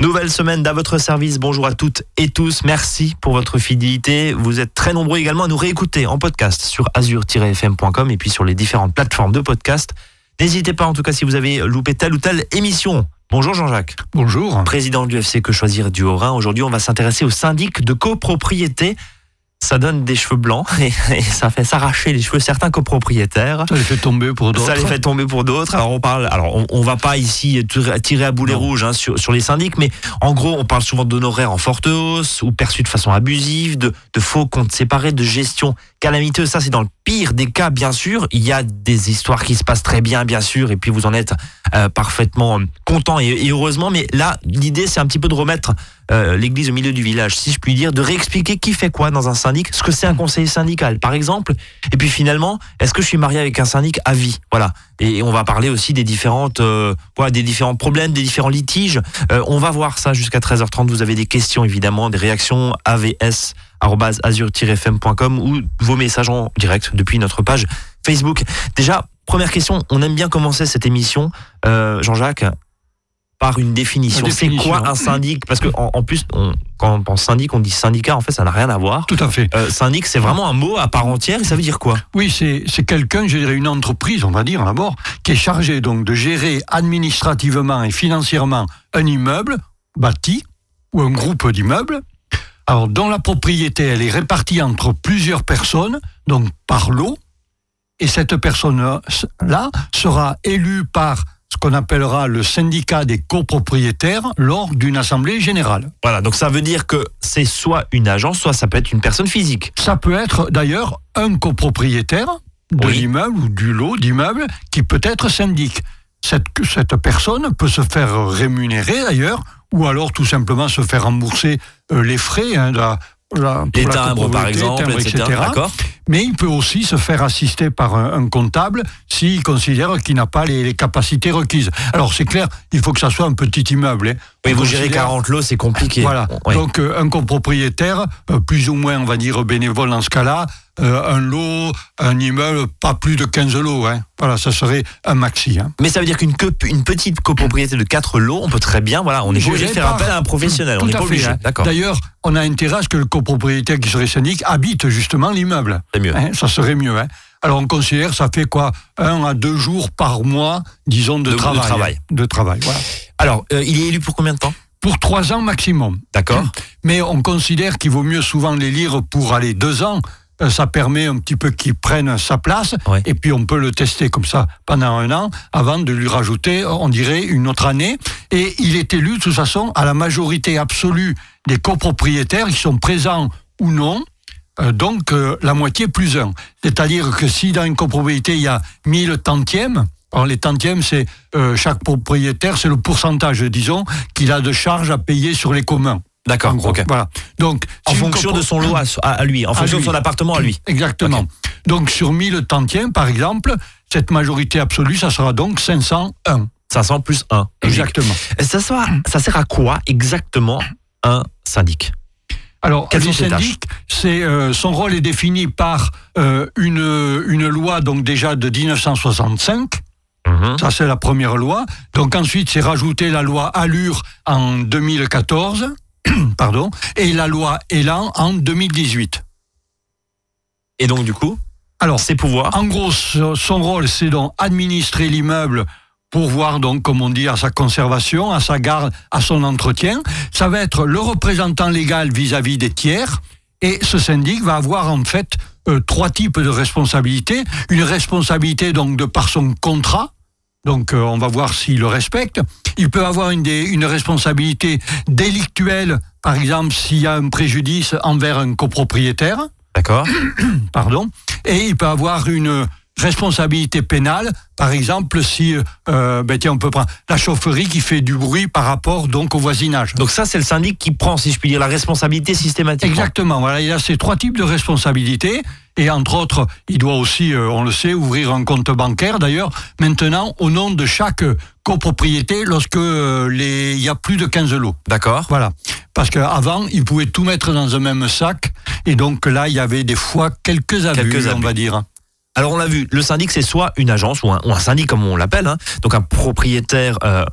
Nouvelle semaine à votre service. Bonjour à toutes et tous. Merci pour votre fidélité. Vous êtes très nombreux également à nous réécouter en podcast sur azur-fm.com et puis sur les différentes plateformes de podcast. N'hésitez pas en tout cas si vous avez loupé telle ou telle émission. Bonjour Jean-Jacques. Bonjour. Président du FC Que Choisir du Haut-Rhin. Aujourd'hui, on va s'intéresser au syndic de copropriété ça donne des cheveux blancs et, ça fait s'arracher les cheveux certains copropriétaires. Ça les fait tomber pour d'autres. Ça les fait tomber pour d'autres. Alors on parle, alors on, on va pas ici tirer à boulet rouge hein, sur, sur les syndics, mais en gros on parle souvent d'honoraires en forte hausse ou perçus de façon abusive, de, de faux comptes séparés, de gestion calamiteuse. Ça c'est dans le pire des cas bien sûr. Il y a des histoires qui se passent très bien bien sûr et puis vous en êtes euh, parfaitement content et, et, heureusement. Mais là l'idée c'est un petit peu de remettre euh, l'église au milieu du village, si je puis dire, de réexpliquer qui fait quoi dans un syndic, ce que c'est un conseiller syndical, par exemple. Et puis finalement, est-ce que je suis marié avec un syndic à vie? Voilà. Et on va parler aussi des différentes, euh, des différents problèmes, des différents litiges. Euh, on va voir ça jusqu'à 13h30. Vous avez des questions évidemment, des réactions avs azur-fm.com ou vos messages en direct depuis notre page Facebook. Déjà, première question, on aime bien commencer cette émission, Jean-Jacques, par une définition. C'est quoi un syndic? Parce que en, plus, quand on pense syndic, on dit syndicat. En fait, ça n'a rien à voir. Tout à fait. Euh, syndic, c'est vraiment un mot à part entière. Et ça veut dire quoi? Oui, c'est quelqu'un, je dirais une entreprise, on va dire d'abord, qui est chargé donc de gérer administrativement et financièrement un immeuble bâti ou un groupe d'immeubles. Alors, dont la propriété, elle est répartie entre plusieurs personnes, donc par lot. Et cette personne-là sera élue par ce qu'on appellera le syndicat des copropriétaires lors d'une assemblée générale. Voilà, donc ça veut dire que c'est soit une agence, soit ça peut être une personne physique. Ça peut être d'ailleurs un copropriétaire de l'immeuble ou du lot d'immeubles qui peut être syndic. Cette, cette personne peut se faire rémunérer d'ailleurs, ou alors tout simplement se faire rembourser euh, les frais hein, les timbres, par exemple, etc. Mais il peut aussi se faire assister par un, comptable s'il considère qu'il n'a pas les, capacités requises. Alors c'est clair, il faut que ça soit un petit immeuble. Hein. Oui, vous gérez 40 lots, c'est compliqué. Voilà. Donc euh, un copropriétaire, euh, plus ou moins, on va dire, bénévole dans ce cas-là, un lot, un immeuble, pas plus de 15 lots. Hein. Voilà, ça serait un maxi. Hein. Mais ça veut dire qu'une une petite copropriété de 4 lots, on peut très bien, voilà, on est obligé de faire appel à un professionnel. Tout on est pas obligé. Hein. D'ailleurs, on a intérêt à ce que le copropriétaire qui serait syndic habite justement l'immeuble. C'est mieux. ça serait mieux. Alors on considère ça fait quoi? Un à deux jours par mois, disons, de, travail. De travail. voilà. Alors, euh, il est élu pour combien de temps? Pour trois ans maximum. D'accord. Mais on considère qu'il vaut mieux souvent les lire pour aller deux ans, euh, ça permet un petit peu qu'il prenne sa place, et puis on peut le tester comme ça pendant un an, avant de lui rajouter, on dirait, une autre année. Et il est élu, de toute façon, à la majorité absolue des copropriétaires, qui sont présents ou non, euh, donc euh, la moitié plus un. C'est-à-dire que si dans une copropriété, il y a 1000 tantièmes, alors les tantièmes, c'est chaque propriétaire, c'est le pourcentage, disons, qu'il a de charges à payer sur les communs. D'accord. Ok. Voilà. Donc, en fonction de son lot à, lui, en fonction de son appartement à lui. Exactement. Donc, sur 1000 tantièmes, par exemple, cette majorité absolue, ça sera donc 501. 500 plus 1. Exactement. ça, sera, ça sert à quoi exactement un syndic? Alors, le syndic, c'est euh, son rôle est défini par euh, une, une loi donc déjà de 1965. Mhm. Ça, c'est la première loi. Donc ensuite, c'est rajouté la loi Allure en 2014. pardon, et la loi Elan en 2018. Et donc du coup, alors ses pouvoirs En gros, son rôle, c'est donc administrer l'immeuble pour voir donc, comme on dit, à sa conservation, à sa garde, à son entretien. Ça va être le représentant légal vis-à-vis des tiers. Et ce syndic va avoir en fait euh, trois types de responsabilités. Une responsabilité donc de par son contrat, donc euh, on va voir s'il le respecte. Il peut avoir une, une responsabilité délictuelle, par exemple s'il y a un préjudice envers un copropriétaire. D'accord. Pardon. Et il peut avoir une responsabilité pénale, par exemple, si, euh, ben tiens, on peut prendre la chaufferie qui fait du bruit par rapport donc au voisinage. Donc ça, c'est le syndic qui prend, si je puis dire, la responsabilité systématique. Exactement. Voilà, il y a ces trois types de responsabilités. Et entre autres, il doit aussi, euh, on le sait, ouvrir un compte bancaire. D'ailleurs, maintenant, au nom de chaque copropriété, lorsque euh, les, il y a plus de 15 lots. D'accord. Voilà. Parce qu'avant, il pouvait tout mettre dans un même sac. Et donc là, il y avait des fois quelques abus, quelques abus. on va dire. Alors on l'a vu, le syndic c'est soit une agence ou un, syndic comme on l'appelle, hein. donc un propriétaire, euh,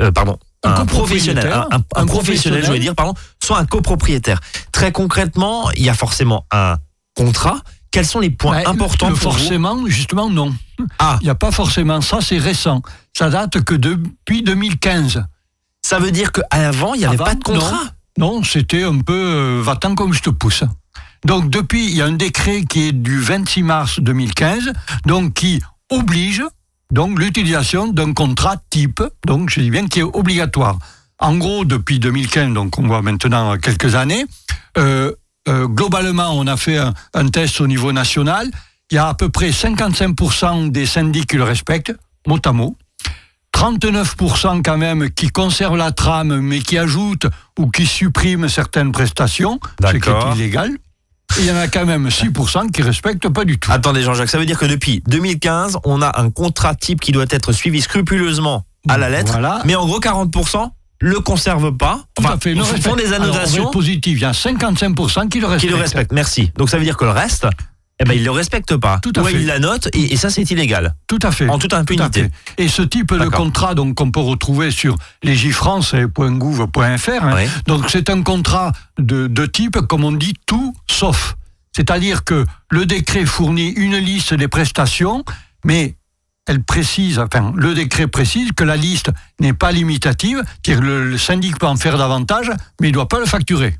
euh, pardon, un, professionnel, un, professionnel, je veux dire, pardon, soit un copropriétaire. Très concrètement, il y a forcément un contrat. Quels sont les points importants pour Forcément, justement, non. Ah. Il n'y a pas forcément ça, c'est récent. Ça date que depuis 2015. Ça veut dire qu'avant, il n'y avait pas de contrat? Non, c'était un peu euh, va-t'en comme je te pousse. Donc depuis, il y a un décret qui est du 26 mars 2015, donc qui oblige donc l'utilisation d'un contrat type, donc je dis bien qui est obligatoire. En gros, depuis 2015, donc on voit maintenant quelques années, euh, euh, globalement, on a fait un, test au niveau national. Il y a à peu près 55% des syndics qui le respectent, mot à mot. 39% quand même qui conservent la trame, mais qui ajoutent ou qui suppriment certaines prestations, ce qui est illégal. Il y en a quand même 6% qui respectent pas du tout. Attendez Jean-Jacques, ça veut dire que depuis 2015, on a un contrat type qui doit être suivi scrupuleusement à la lettre, mais en gros 40% le conservent pas. Enfin, fait, font des annotations. positives, il y a 55% qui le respectent. Qui le respectent, merci. Donc ça veut dire que le reste, eh ben, il le respecte pas. Tout à fait. il la note et, ça c'est illégal. Tout à fait. En toute impunité. et ce type de contrat donc qu'on peut retrouver sur legifrance.gouv.fr. Hein, donc c'est un contrat de, de type comme on dit tout sauf. C'est-à-dire que le décret fournit une liste des prestations, mais elle précise, enfin, le décret précise que la liste n'est pas limitative, c'est-à-dire le, le syndic peut en faire davantage, mais il ne doit pas le facturer.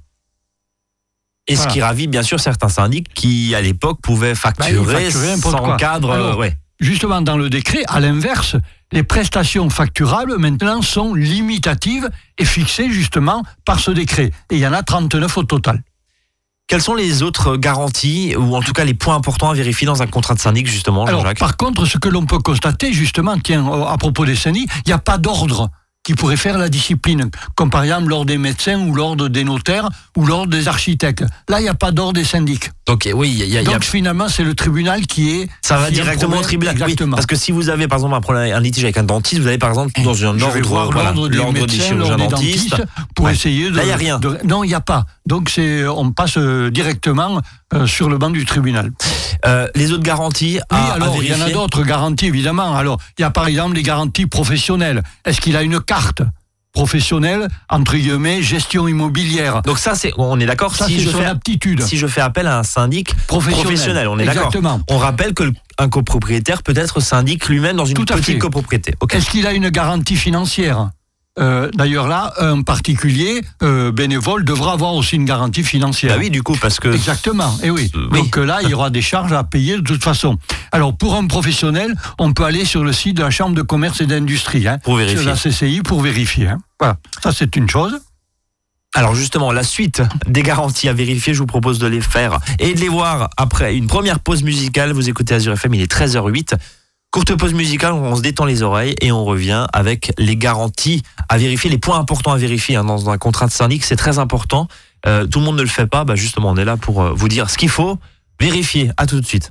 Et ce qui ravit bien sûr certains syndics qui, à l'époque, pouvaient bah, facturer, sans cadre. Euh, justement, dans le décret, à l'inverse, les prestations facturables maintenant sont limitatives et fixées justement par ce décret. Et il y en a 39 au total. Quelles sont les autres garanties, ou en tout cas les points importants à vérifier dans un contrat de syndic, justement, Alors, Par contre, ce que l'on peut constater, justement, tiens, à propos des syndics, il n'y a pas d'ordre qui pourrait faire la discipline, comme par exemple l'ordre des médecins ou l'ordre des notaires ou l'ordre des architectes. Là, il n'y a pas d'ordre des syndics. Donc oui, il y a, Donc finalement, c'est le tribunal qui est. Ça va directement au tribunal. Exactement. parce que si vous avez par exemple un, problème, un litige avec un dentiste, vous allez par exemple dans un ordre, l'ordre des médecins, des dentistes, pour essayer de. Là, il n'y a rien. non, il n'y a pas. Donc c'est, on passe euh, directement euh, sur le banc du tribunal. Euh, les autres garanties Oui, alors il y en a d'autres garanties évidemment. Alors il y a par exemple les garanties professionnelles. Est-ce qu'il a une carte professionnelle entre guillemets gestion immobilière. Donc ça c'est on est d'accord si je fais aptitude. Si je fais appel à un syndic professionnel, on est d'accord. On rappelle que un copropriétaire peut être syndic lui-même dans une petite copropriété. Est-ce qu'il a une garantie financière? Euh, d'ailleurs là, un particulier euh, bénévole devra avoir aussi une garantie financière. Bah oui, du coup, parce que... Exactement, et oui. Euh, Donc là, il y aura des charges à payer de toute façon. Alors pour un professionnel, on peut aller sur le site de la Chambre de commerce et d'industrie, hein, pour vérifier. Sur la CCI pour vérifier. Hein. Voilà, ça c'est une chose. Alors justement, la suite des garanties à vérifier, je vous propose de les faire et de les voir après une première pause musicale. Vous écoutez Azure FM, il est 13h08. Courte pause musicale, on se détend les oreilles et on revient avec les garanties à vérifier, les points importants à vérifier hein, dans un contrat de syndic, c'est très important. Euh, tout le monde ne le fait pas, bah justement on est là pour euh, vous dire ce qu'il faut. Vérifier, à tout de suite.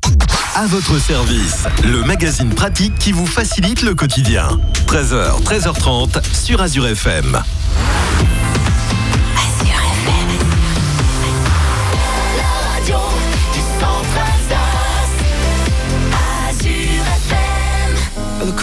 À votre service, le magazine pratique qui vous facilite le quotidien. 13h, 13h30 sur Azure FM.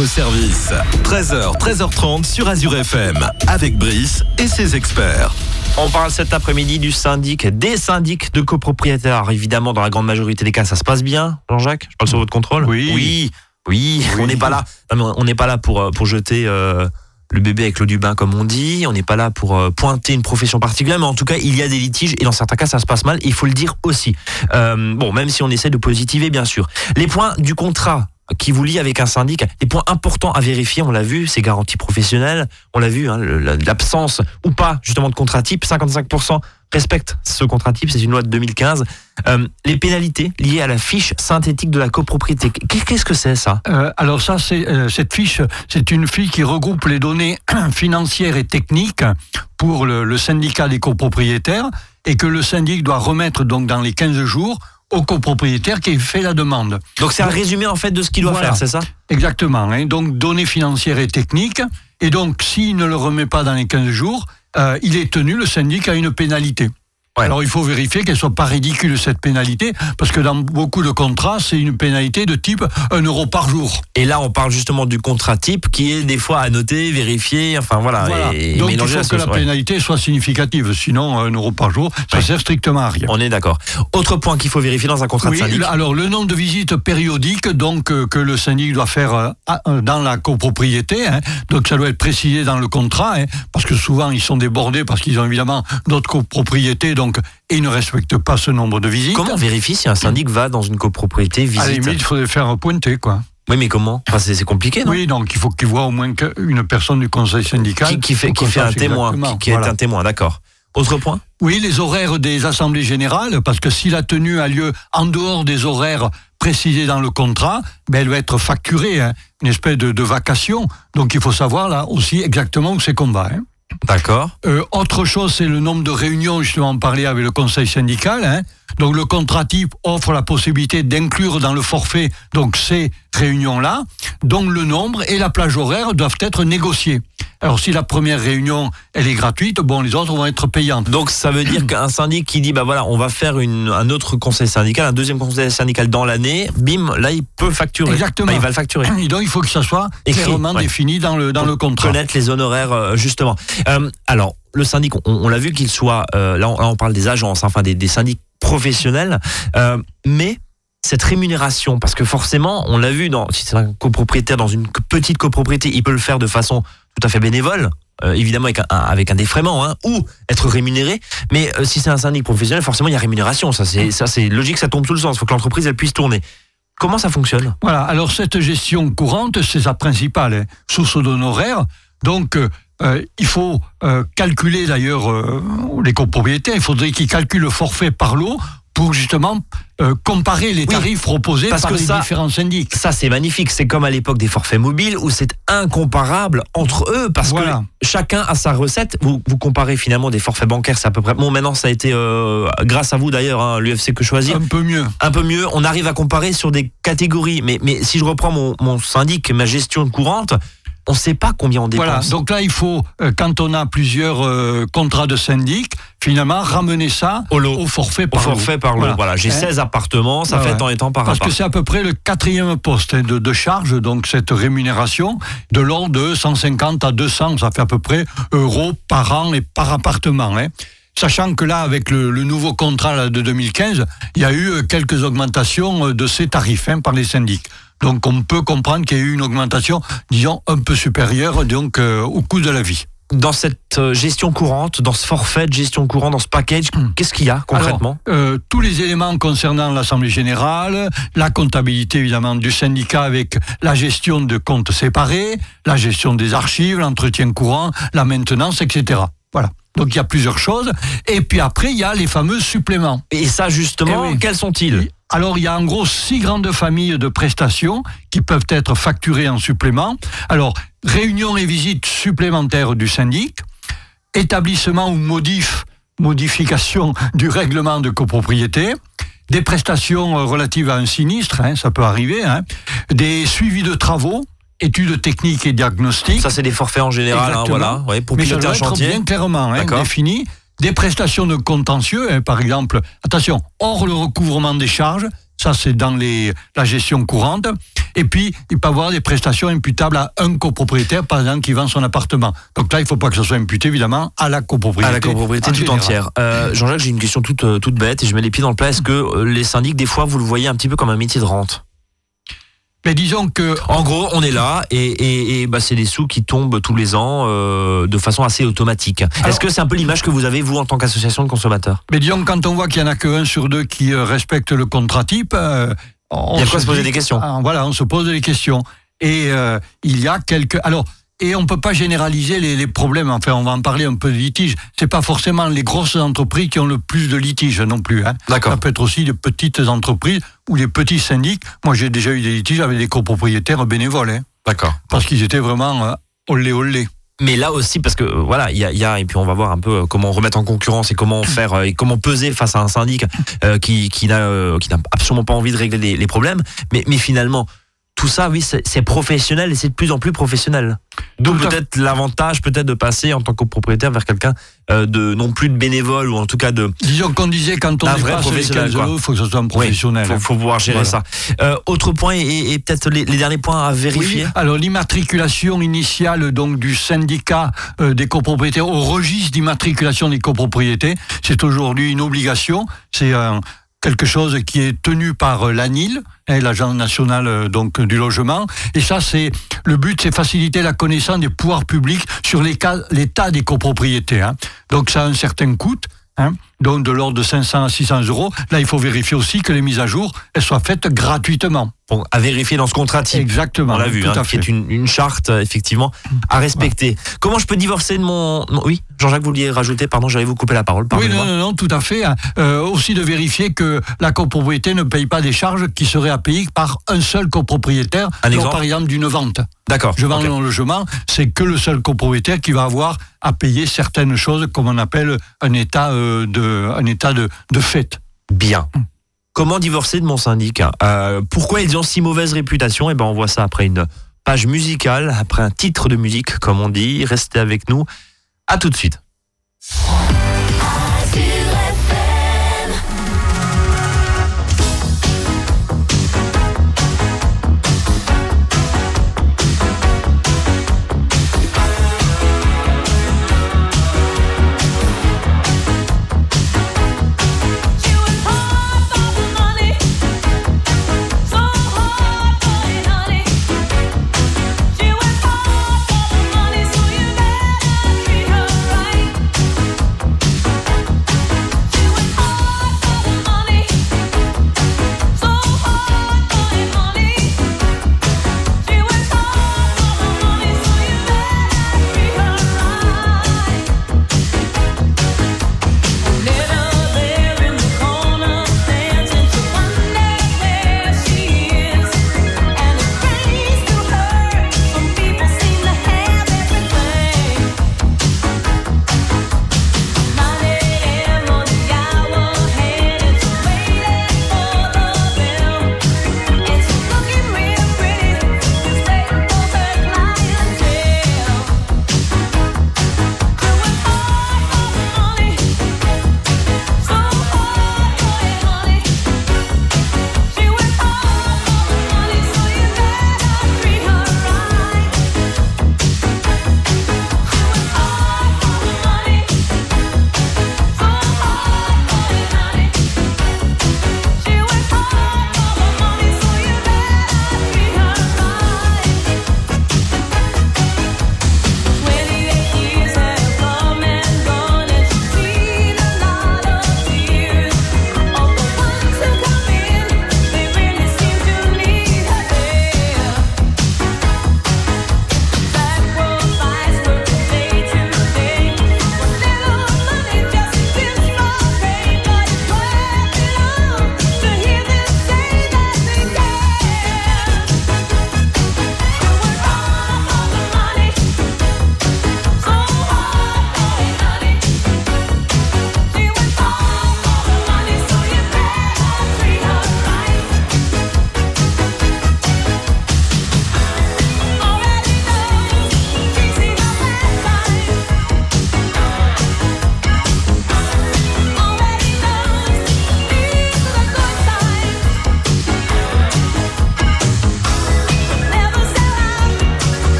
votre service. 13h, 13h30 sur Azure FM. Avec Brice et ses experts. On parle cet après-midi du syndic, des syndics de copropriétaires. Alors, évidemment, dans la grande majorité des cas, ça se passe bien. Jean-Jacques, je parle sur votre contrôle. Oui. Oui. Oui, on n'est pas là. Non, on n'est pas là pour euh, pour jeter euh, le bébé avec l'eau du bain, comme on dit. On n'est pas là pour euh, pointer une profession particulière, mais en tout cas, il y a des litiges et dans certains cas, ça se passe mal. Il faut le dire aussi. Euh, bon, même si on essaie de positiver, bien sûr. Les points du contrat qui vous lie avec un syndic, les points importants à vérifier, on l'a vu, c'est garantie professionnelle, on l'a vu, hein, l'absence ou pas justement de contrat type, 55% respectent ce contrat type, c'est une loi de 2015. Euh, les pénalités liées à la fiche synthétique de la copropriété, Qu'est- qu'est-ce que c'est ça? Euh, alors ça, c'est euh, cette fiche, c'est une fiche qui regroupe les données financières et techniques pour le, le syndicat des copropriétaires et que le syndic doit remettre donc dans les 15 jours au copropriétaire qui fait la demande. Donc c'est un résumé en fait de ce qu'il doit Voilà. faire, c'est ça? Exactement. hein. donc données financières et techniques. Et donc s'il ne le remet pas dans les 15 jours, euh, il est tenu, le syndic, à une pénalité. Ouais. Alors il faut vérifier qu'elle soit pas ridicule cette pénalité, parce que dans beaucoup de contrats, c'est une pénalité de type 1 euro par jour. Et là, on parle justement du contrat type qui est des fois à noter, vérifier, enfin voilà. Voilà. Et, et Donc il faut que la pénalité soit significative, sinon 1 euro par jour, ça Ouais. sert strictement à rien. On est d'accord. Autre point qu'il faut vérifier dans un contrat Oui, de syndic. alors le nombre de visites périodiques donc euh, que le syndic doit faire euh, euh, dans la copropriété, hein. donc ça doit être précisé dans le contrat, hein, parce que souvent ils sont débordés parce qu'ils ont évidemment d'autres copropriétés, donc et ils ne respectent pas ce nombre de visites. Comment on vérifie si un syndic va dans une copropriété À la visite limite, il faudrait faire un pointer quoi. Oui, mais comment? Enfin, C'est compliqué, non? Oui, donc il faut qu'il voit au moins une personne du conseil syndical qui, qui fait, qui fait un témoin, qui, est un témoin, d'accord. Autre point? Oui, les horaires des assemblées générales, parce que si la tenue a lieu en dehors des horaires précisés dans le contrat, ben elle va être facturée, hein, une espèce de, de vacation. Donc il faut savoir là aussi exactement où c'est qu'on va. hein. D'accord. Euh, autre chose, c'est le nombre de réunions, justement, parler avec le conseil syndical. hein. Donc le contrat type offre la possibilité d'inclure dans le forfait donc ces réunions-là, dont le nombre et la plage horaire doivent être négociés. Alors si la première réunion elle est gratuite, bon les autres vont être payantes. Donc ça veut dire qu'un syndic qui dit bah voilà on va faire une, un autre conseil syndical, un deuxième conseil syndical dans l'année, bim là il peut facturer. Exactement. Bah, il va le facturer. Et donc il faut que ça soit Écrit, clairement ouais. défini dans le dans le contrat. Connaître les honoraires euh, justement. Euh, alors le syndic, on, l'a vu qu'il soit euh, là, on, parle des agences, enfin des, syndics professionnels, euh, mais cette rémunération, parce que forcément, on l'a vu, si c'est un copropriétaire dans une petite copropriété, il peut le faire de façon tout à fait bénévole, évidemment avec un, avec un défraiement, hein, ou être rémunéré. Mais si c'est un syndic professionnel, forcément, il y a rémunération. Ça, c'est ça, c'est logique, ça tombe sous le sens. Il faut que l'entreprise elle puisse tourner. Comment ça fonctionne? Voilà, alors cette gestion courante, c'est sa principale hein, source d'honoraires. Donc, euh, il faut euh, calculer d'ailleurs euh, les copropriétaires, il faudrait qu'ils calculent le forfait par lot pour justement euh, comparer les tarifs proposés par les différents syndics. Ça, c'est magnifique. C'est comme à l'époque des forfaits mobiles où c'est incomparable entre eux parce que chacun a sa recette. Vous, vous comparez finalement des forfaits bancaires, c'est à peu près. Bon, maintenant, ça a été euh, grâce à vous d'ailleurs, hein, l'UFC que choisir. Un peu mieux. Un peu mieux. On arrive à comparer sur des catégories. Mais, mais si je reprends mon, mon syndic, ma gestion courante, on ne sait pas combien on dépense. Voilà, donc là, il faut, euh, quand on a plusieurs euh, contrats de syndic, finalement, ramener ça au, forfait par au forfait par lot. Voilà, j'ai 16 hein appartements, ça fait tant et tant par Parce que c'est à peu près le quatrième poste hein, de, charge, donc cette rémunération, de l'ordre de 150 à 200, ça fait à peu près euros par an et par appartement. Hein. Sachant que là, avec le, nouveau contrat de 2015, il y a eu euh, quelques augmentations de ces tarifs par les syndics. Donc on peut comprendre qu'il y a eu une augmentation, disons, un peu supérieure donc, euh, au coût de la vie dans cette euh, gestion courante, dans ce forfait de gestion courante, dans ce package, hmm. qu'est-ce qu'il y a concrètement? euh, Tous les éléments concernant l'Assemblée générale, la comptabilité évidemment du syndicat avec la gestion de comptes séparés, la gestion des archives, l'entretien courant, la maintenance, etc. Voilà. Donc il y a plusieurs choses. Et puis après, il y a les fameux suppléments. Et ça justement, eh quels sont-ils? Alors, il y a en gros six grandes familles de prestations qui peuvent être facturées en supplément. Alors, réunion et visite supplémentaires du syndic, établissement ou modif, modification du règlement de copropriété, des prestations relatives à un sinistre, hein, ça peut arriver, hein, des suivis de travaux, études techniques et diagnostiques. Ça, c'est des forfaits en général, hein, voilà, pour Mais piloter un chantier. bien clairement hein, défini des prestations de contentieux, hein, par exemple, attention, hors le recouvrement des charges, ça c'est dans les, la gestion courante, et puis il peut y avoir des prestations imputables à un copropriétaire, par exemple, qui vend son appartement. Donc là, il ne faut pas que ça soit imputé, évidemment, à la copropriété. À la copropriété tout entière. Euh, Jean-Jacques, j'ai une question toute, euh, toute bête, et je mets les pieds dans le plat. Est-ce que euh, les syndics, des fois, vous le voyez un petit peu comme un métier de rente? Mais disons que, en gros, on est là et, et, bah, c'est des sous qui tombent tous les ans euh, de façon assez automatique. Est-ce que c'est un peu l'image que vous avez vous en tant qu'association de consommateurs? Mais disons quand on voit qu'il y en a que sur deux qui euh, respecte le contrat type, euh, on il y a quoi se poser des questions. Ah, voilà, on se pose des questions. Et il y a quelques. Alors, et on ne peut pas généraliser les, problèmes. Enfin, on va en parler un peu de litige. C'est pas forcément les grosses entreprises qui ont le plus de litiges non plus. Hein. D'accord. Ça peut être aussi les petites entreprises ou les petits syndics. Moi, j'ai déjà eu des litiges avec des copropriétaires bénévoles. Hein. D'accord. Parce qu'ils étaient vraiment euh, olé olé. Mais là aussi, parce que euh, voilà, il y a, et puis on va voir un peu euh, comment remettre en concurrence et comment faire et comment peser face à un syndic qui, qui n'a qui n'a absolument pas envie de régler les, les problèmes. Mais, mais finalement, tout ça, oui, c'est professionnel et c'est de plus en plus professionnel. Donc peut-être l'avantage peut-être de passer en tant que propriétaire vers quelqu'un euh, de non plus de bénévole ou en tout cas de disons qu'on disait quand on est vrai professionnel il faut que ce soit un professionnel il faut, pouvoir gérer ça. Euh, autre point et, peut-être les, derniers points à vérifier. Alors l'immatriculation initiale donc du syndicat euh, des copropriétaires au registre d'immatriculation des copropriétés c'est aujourd'hui une obligation c'est un quelque chose qui est tenu par euh, l'ANIL, hein, l'agence nationale euh, donc du logement. Et ça, c'est le but, c'est faciliter la connaissance des pouvoirs publics sur l'état des copropriétés. Hein. Donc ça a un certain coût. Hein, donc de l'ordre de 500 à 600 euros. Là, il faut vérifier aussi que les mises à jour elles soient faites gratuitement. Bon, à vérifier dans ce contrat type. Exactement. On l'a vu, hein, qui est une, charte effectivement à respecter. Comment je peux divorcer de mon, oui, Jean-Jacques, vous vouliez rajouter, pardon, j'allais vous couper la parole. Oui, non, non, non, tout à fait. Hein. Euh, aussi de vérifier que la copropriété ne paye pas des charges qui seraient à payer par un seul copropriétaire. Un exemple par exemple d'une vente. D'accord. Je vends okay. un logement, c'est que le seul copropriétaire qui va avoir à payer certaines choses, comme on appelle un état euh, de, un état de, de fait. Bien. Comment divorcer de mon syndic euh, Pourquoi ils ont si mauvaise réputation Eh ben, on voit ça après une page musicale, après un titre de musique, comme on dit. Restez avec nous. À tout de suite.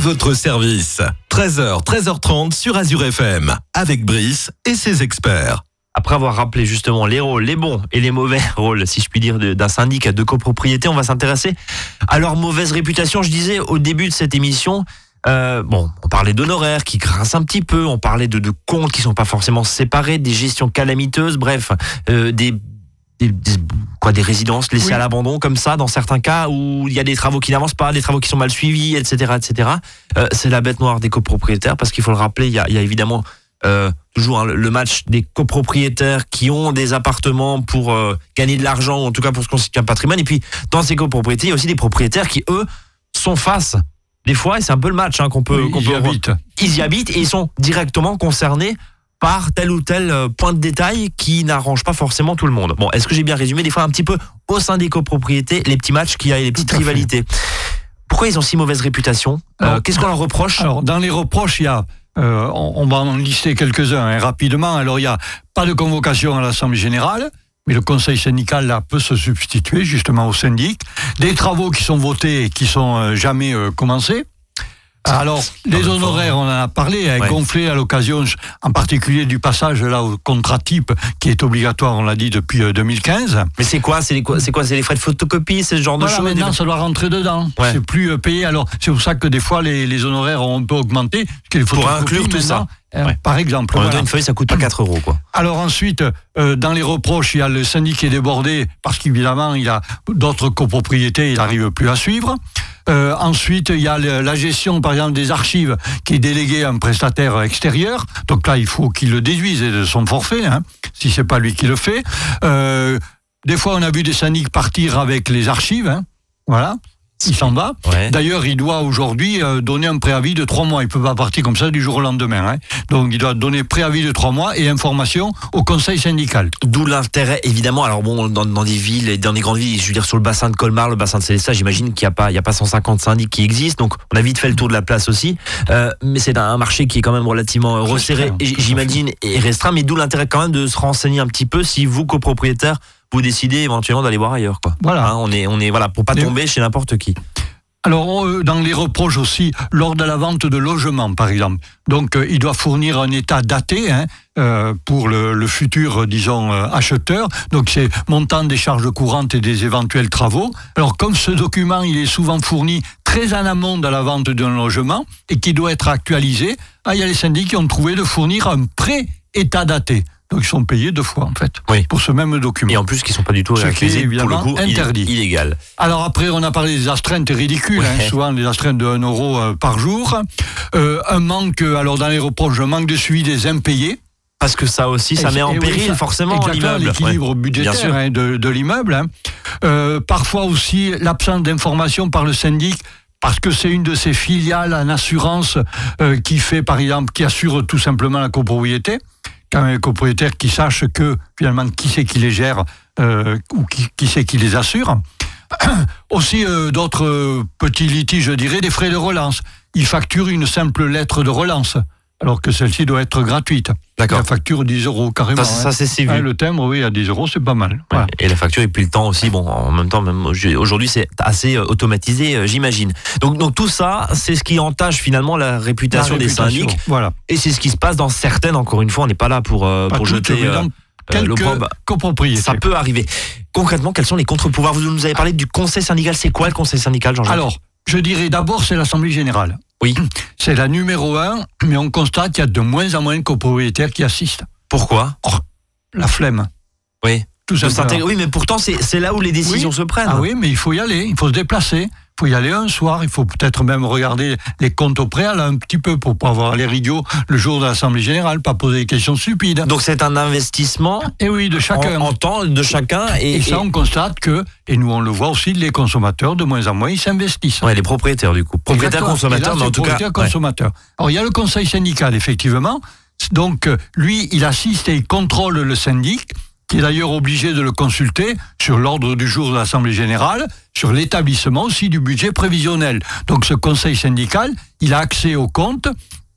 Votre service. 13h, 13h30 sur Azure FM, avec Brice et ses experts. Après avoir rappelé justement les rôles, les bons et les mauvais rôles, si je puis dire, d'un syndic de copropriété, on va s'intéresser à leur mauvaise réputation. Je disais au début de cette émission, euh, bon, on parlait d'honoraires qui grincent un petit peu, on parlait de, de comptes qui sont pas forcément séparés, des gestions calamiteuses, bref, euh, des, des, quoi, des résidences laissées à l'abandon comme ça, dans certains cas où il y a des travaux qui n'avancent pas, des travaux qui sont mal suivis, etc., etc. Euh, c'est la bête noire des copropriétaires parce qu'il faut le rappeler, il y a, il y a évidemment euh, toujours hein, le match des copropriétaires qui ont des appartements pour euh, gagner de l'argent, ou en tout cas pour se constituer un patrimoine. Et puis dans ces copropriétés, il y a aussi des propriétaires qui eux sont face des fois, et c'est un peu le match hein, qu'on peut, ils y habitent. Ils y habitent et ils sont directement concernés par tel ou tel euh, point de détail qui n'arrange pas forcément tout le monde. Bon, est-ce que j'ai bien résumé Des fois, un petit peu au sein des copropriétés, les petits matchs qu'il y a et les petites rivalités? Pourquoi ils ont si mauvaise réputation? Euh, Qu'est-ce qu'on leur reproche? Alors, dans les reproches, il y a euh, on, va en lister quelques-uns hein, rapidement. Alors, il n'y a pas de convocation à l'Assemblée générale, mais le conseil syndical là, peut se substituer justement au syndic. Des travaux qui sont votés et qui sont jamais commencés. Alors, les honoraires, on en a parlé, hein, gonflés à l'occasion, en particulier du passage là au contrat type, qui est obligatoire, on l'a dit depuis 2015. Euh, Mais c'est quoi C'est quoi C'est quoi C'est les frais de photocopie, c'est ce genre de choses Maintenant, ça doit rentrer dedans. C'est plus euh, payé. Alors, c'est pour ça que des fois les, honoraires ont un peu augmenté. Pour inclure tout ça. Euh, par exemple. On une feuille, ça coûte pas 4 euros, quoi. Alors ensuite, dans les reproches, il y a le syndic qui est débordé parce qu'évidemment, il a d'autres copropriétés, il n'arrive plus à suivre. Euh, ensuite, il y a la gestion, par exemple, des archives qui est déléguée à un prestataire extérieur. Donc là, il faut qu'il le déduise de son forfait, hein, si c'est pas lui qui le fait. Euh, des fois, on a vu des syndics partir avec les archives. Hein, voilà il s'en va. D'ailleurs, il doit aujourd'hui euh, donner un préavis de trois mois. Il peut pas partir comme ça du jour au lendemain. Hein. Donc, il doit donner préavis de trois mois et information au conseil syndical. D'où l'intérêt, évidemment. Alors bon, dans, des villes et dans des grandes villes, je veux dire sur le bassin de Colmar, le bassin de Célestat, j'imagine qu'il n'y a pas, il y a pas 150 syndics qui existent. Donc, on a vite fait le tour de la place aussi. Euh, mais c'est un marché qui est quand même relativement resserré, j'imagine, et restreint. Mais d'où l'intérêt quand même de se renseigner un petit peu si vous, copropriétaire, vous décidez éventuellement d'aller voir ailleurs. Quoi. Voilà. Hein, on est, on est voilà pour pas tomber chez n'importe qui. Alors, euh, dans les reproches aussi, lors de la vente de logements, par exemple. Donc, euh, il doit fournir un état daté hein, euh, pour le, futur, disons, acheteur. Donc, c'est montant des charges courantes et des éventuels travaux. Alors, comme ce document, il est souvent fourni très en amont de la vente d'un logement et qui doit être actualisé, ah, il y a les syndics qui ont trouvé de fournir un pré-état daté. Donc ils sont payés deux fois en fait oui. pour ce même document. Et en plus qui sont pas du tout ce qui est évidemment pour le coup, interdit. Illégal. Alors après on a parlé des astreintes ridicules, hein, souvent des astreintes de 1 euro euh, par jour. Euh, un manque, alors dans les reproches, un manque de suivi des impayés. Parce que ça aussi, ça met en péril forcément l'immeuble. L'équilibre budgétaire hein, de, de l'immeuble. Hein. Euh, parfois aussi l'absence d'information par le syndic parce que c'est une de ces filiales en assurance euh, qui fait, par exemple, qui assure tout simplement la copropriété quand même copropriétaire qui sache que finalement qui c'est qui les gère euh, ou qui, qui c'est qui les assure. Aussi euh, d'autres euh, petits litiges, je dirais, des frais de relance. Il facture une simple lettre de relance alors que celle-ci doit être gratuite. D'accord. La facture 10 euros carrément. Ça, hein. ça c'est hein, le timbre, oui, à 10 euros, c'est pas mal. Et la facture et puis le temps aussi. Bon, en même temps, même aujourd'hui, c'est assez euh, automatisé, euh, j'imagine. Donc, donc tout ça, c'est ce qui entache finalement la réputation, des syndics. Voilà. Et c'est ce qui se passe dans certaines. Encore une fois, on n'est pas là pour euh, pour jeter. quelques copropriétés. Ça peut arriver. Concrètement, quels sont les contre-pouvoirs? Vous nous avez parlé du conseil syndical. C'est quoi le conseil syndical, Jean-Jacques? Alors, je dirais d'abord, c'est l'Assemblée générale. Oui. C'est la numéro un, mais on constate qu'il y a de moins en moins de copropriétaires qui assistent. Pourquoi? Oh, La flemme. Oui. Tout Oui, mais pourtant, c'est là où les décisions se prennent. Ah oui, mais il faut y aller, il faut se déplacer faut y aller un soir, il faut peut-être même regarder les comptes au préalable un petit peu pour pas avoir les rigots le jour de l'Assemblée Générale, pas poser des questions stupides. Donc c'est un investissement et eh oui, de chacun. En, temps de chacun. Et, ça, on constate que, et nous on le voit aussi, les consommateurs, de moins en moins, ils s'investissent. Oui, les propriétaires du coup. Propriétaires consommateurs, mais en tout cas. consommateurs. Alors il y a le conseil syndical, effectivement. Donc lui, il assiste et il contrôle le syndic qui est d'ailleurs obligé de le consulter sur l'ordre du jour de l'Assemblée générale, sur l'établissement aussi du budget prévisionnel. Donc ce conseil syndical, il a accès aux comptes,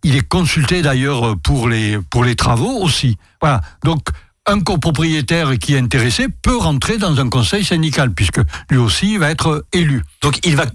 il est consulté d'ailleurs pour les, pour les travaux aussi. Voilà. Donc un copropriétaire qui est intéressé peut rentrer dans un conseil syndical, puisque lui aussi va être élu. Donc il va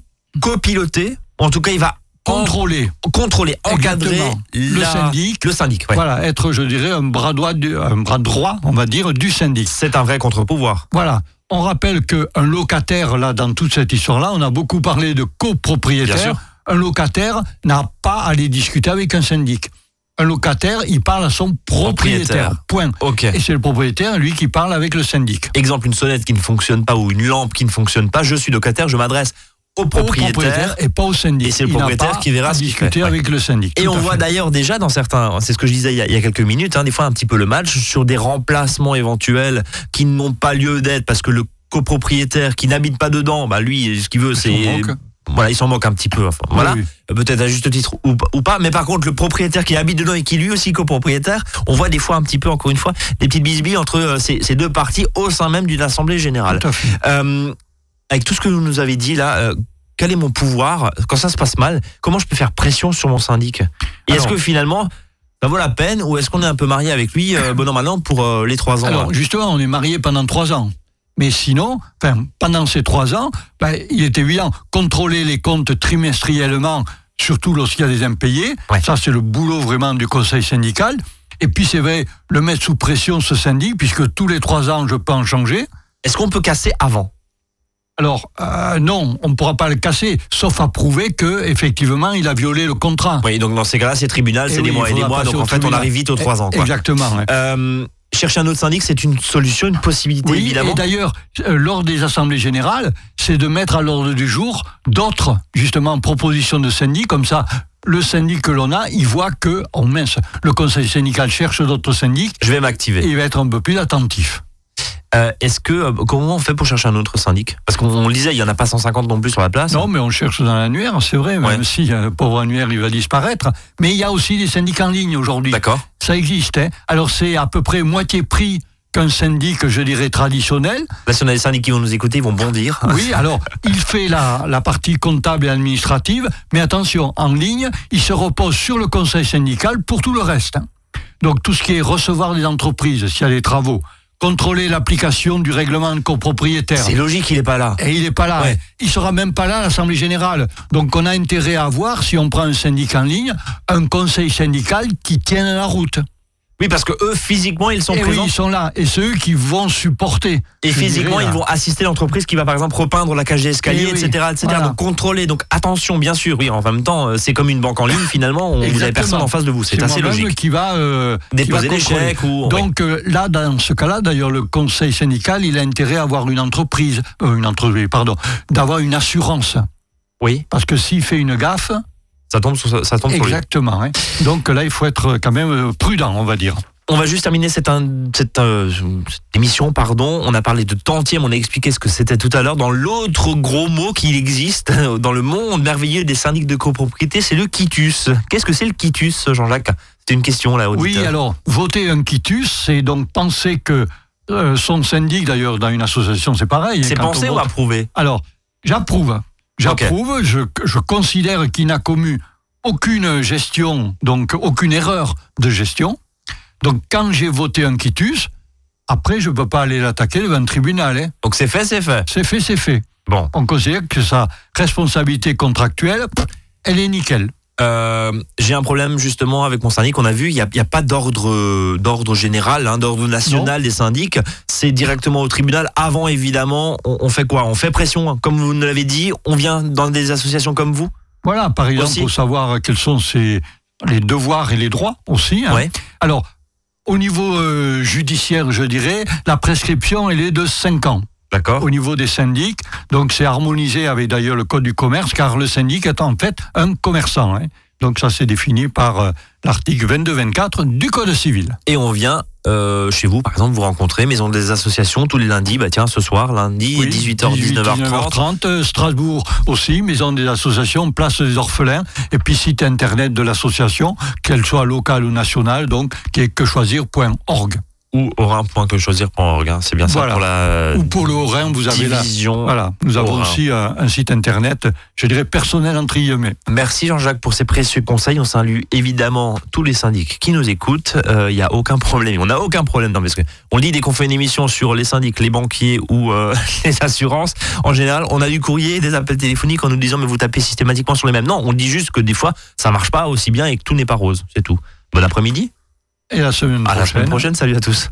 copiloter, en tout cas il va contrôler, contrôler, encadrer le syndic, le syndic, voilà, être, je dirais, un bras droit, un bras droit, on va dire, du syndic. C'est un vrai contre-pouvoir. Voilà. On rappelle qu'un locataire, là, dans toute cette histoire-là, on a beaucoup parlé de copropriétaire. Un locataire n'a pas à aller discuter avec un syndic un locataire, il parle à son propriétaire. Point. Et c'est le propriétaire, lui, qui parle avec le syndic. Exemple, une sonnette qui ne fonctionne pas ou une lampe qui ne fonctionne pas, je suis locataire, je m'adresse au propriétaire, et pas au syndic. Et c'est le propriétaire qui verra ce discuter avec le syndic. Et on voit d'ailleurs déjà dans certains, c'est ce que je disais il y a, quelques minutes, hein, des fois un petit peu le match sur des remplacements éventuels qui n'ont pas lieu d'être parce que le copropriétaire qui n'habite pas dedans, bah lui, ce qu'il veut, c'est voilà, il s'en moque un petit peu. voilà, peut-être à juste titre ou, pas. Mais par contre, le propriétaire qui habite dedans et qui lui aussi copropriétaire, on voit des fois un petit peu, encore une fois, des petites bisbilles entre euh, ces, deux parties au sein même d'une assemblée générale. Euh, avec tout ce que vous nous avez dit là. Euh, quel est mon pouvoir quand ça se passe mal Comment je peux faire pression sur mon syndic? Et est-ce que finalement ça vaut la peine ou est-ce qu'on est un peu marié avec lui, bon an, pour les trois ans Alors, justement, on est marié pendant trois ans. Mais sinon, enfin, pendant ces trois ans, ben, il était évident, contrôler les comptes trimestriellement, surtout lorsqu'il y a des impayés, ça c'est le boulot vraiment du conseil syndical. Et puis c'est vrai, le mettre sous pression ce syndic, puisque tous les trois ans, je peux en changer. Est-ce qu'on peut casser avant? Alors euh, non, on ne pourra pas le casser, sauf à prouver que effectivement il a violé le contrat. Oui, donc dans ces cas-là, c'est tribunal, c'est des mois et des mois, donc en fait on arrive vite aux trois ans. Exactement. Euh, chercher un autre syndic, c'est une solution, une possibilité, oui, évidemment. Et d'ailleurs, euh, lors des assemblées générales, c'est de mettre à l'ordre du jour d'autres, justement, propositions de syndic, comme ça, le syndic que l'on a, il voit que, oh mince, le conseil syndical cherche d'autres syndics. Je vais m'activer. il va être un peu plus attentif. Euh, est-ce que euh, comment on fait pour chercher un autre syndic? Parce qu'on le disait, il y en a pas 150 non plus sur la place. Non, mais on cherche dans l'annuaire, c'est vrai. Même si le pauvre annuaire, il va disparaître. Mais il y a aussi des syndics en ligne aujourd'hui. D'accord. Ça existe. Hein. Alors c'est à peu près moitié prix qu'un syndic, je dirais, traditionnel. Là, si on a des syndics qui vont nous écouter, ils vont bondir. Oui, alors, il fait la, la partie comptable et administrative, mais attention, en ligne, il se repose sur le conseil syndical pour tout le reste. Hein. Donc, tout ce qui est recevoir des entreprises, s'il y a des travaux, contrôler l'application du règlement de copropriétaire. C'est logique, il n'est pas là. Et il n'est pas là. Il sera même pas là à l'Assemblée générale. Donc on a intérêt à avoir, si on prend un syndicat en ligne, un conseil syndical qui tienne la route. Oui, parce que eux, physiquement, ils sont et présents. Oui, ils sont là. Et c'est eux qui vont supporter. Et physiquement, ils vont assister l'entreprise qui va, par exemple, repeindre la cage d'escalier, etc., etc. Donc, contrôler. Donc, attention, bien sûr. Oui, en même temps, euh, c'est comme une banque en ligne, finalement. On, vous avez personne en face de vous. C'est assez logique. qui va euh, déposer des chèques ou. Donc, euh, là, dans ce cas-là, d'ailleurs, le conseil syndical, il a intérêt à avoir une entreprise, une entreprise, pardon, d'avoir une assurance. Oui. Parce que s'il fait une gaffe, ça tombe sur, ça tombe Exactement. Hein. Donc là, il faut être quand même euh, prudent, on va dire. On va juste terminer cette, cette, euh, cette, émission, pardon. On a parlé de tantième, on a expliqué ce que c'était tout à l'heure. Dans l'autre gros mot qui existe dans le monde merveilleux des syndics de copropriété, c'est le quitus. Qu'est-ce que c'est le quitus, Jean-Jacques? C'est une question là. Auditeur. Oui, alors voter un quitus, c'est donc penser que euh, son syndic, d'ailleurs, dans une association, c'est pareil. Hein, c'est penser ou approuver? Alors, j'approuve. J'approuve, je, je, considère qu'il n'a commis aucune gestion, donc aucune erreur de gestion. Donc quand j'ai voté un quitus, après je ne peux pas aller l'attaquer devant un tribunal. Hein. Donc c'est fait, c'est fait. C'est fait, c'est fait. Bon. On considère que sa responsabilité contractuelle, elle est nickel. Euh, j'ai un problème justement avec mon syndic. On a vu, il n'y a, a, pas d'ordre d'ordre général, hein, d'ordre national des syndics. C'est directement au tribunal. Avant, évidemment, on, fait quoi? On fait pression, hein. comme vous nous l'avez dit. On vient dans des associations comme vous? Voilà, par exemple, pour savoir quels sont ses, les devoirs et les droits aussi. Hein. Alors, au niveau euh, judiciaire, je dirais, la prescription, elle est de 5 ans. D'accord. Au niveau des syndics. Donc c'est harmonisé avec d'ailleurs le code du commerce, car le syndic est en fait un commerçant. Hein. Donc ça c'est défini par euh, l'article 22-24 du code civil. Et on vient euh, chez vous, par exemple, vous rencontrer Maison des associations tous les lundis, bah tiens, ce soir, lundi, 18h, 19h30. 19h30. Strasbourg aussi, Maison des associations, place des orphelins, et puis site internet de l'association, qu'elle soit locale ou nationale, donc qui est quechoisir.org. ou orin.que-choisir.org. Hein. C'est bien ça pour la. Ou pour le Haut-Rhin, vous avez division la. Voilà, nous avons aussi un, un, site internet, je dirais personnel entre guillemets. Merci Jean-Jacques pour ces précieux conseils. On salue évidemment tous les syndics qui nous écoutent. Il euh, n'y a aucun problème. On n'a aucun problème. Non, parce que on dit dès qu'on fait une émission sur les syndics, les banquiers ou euh, les assurances, en général, on a du courrier, des appels téléphoniques en nous disant mais vous tapez systématiquement sur les mêmes. Non, on dit juste que des fois ça marche pas aussi bien et que tout n'est pas rose. C'est tout. Bon après-midi. Et la semaine prochaine. À la semaine prochaine. Salut à tous.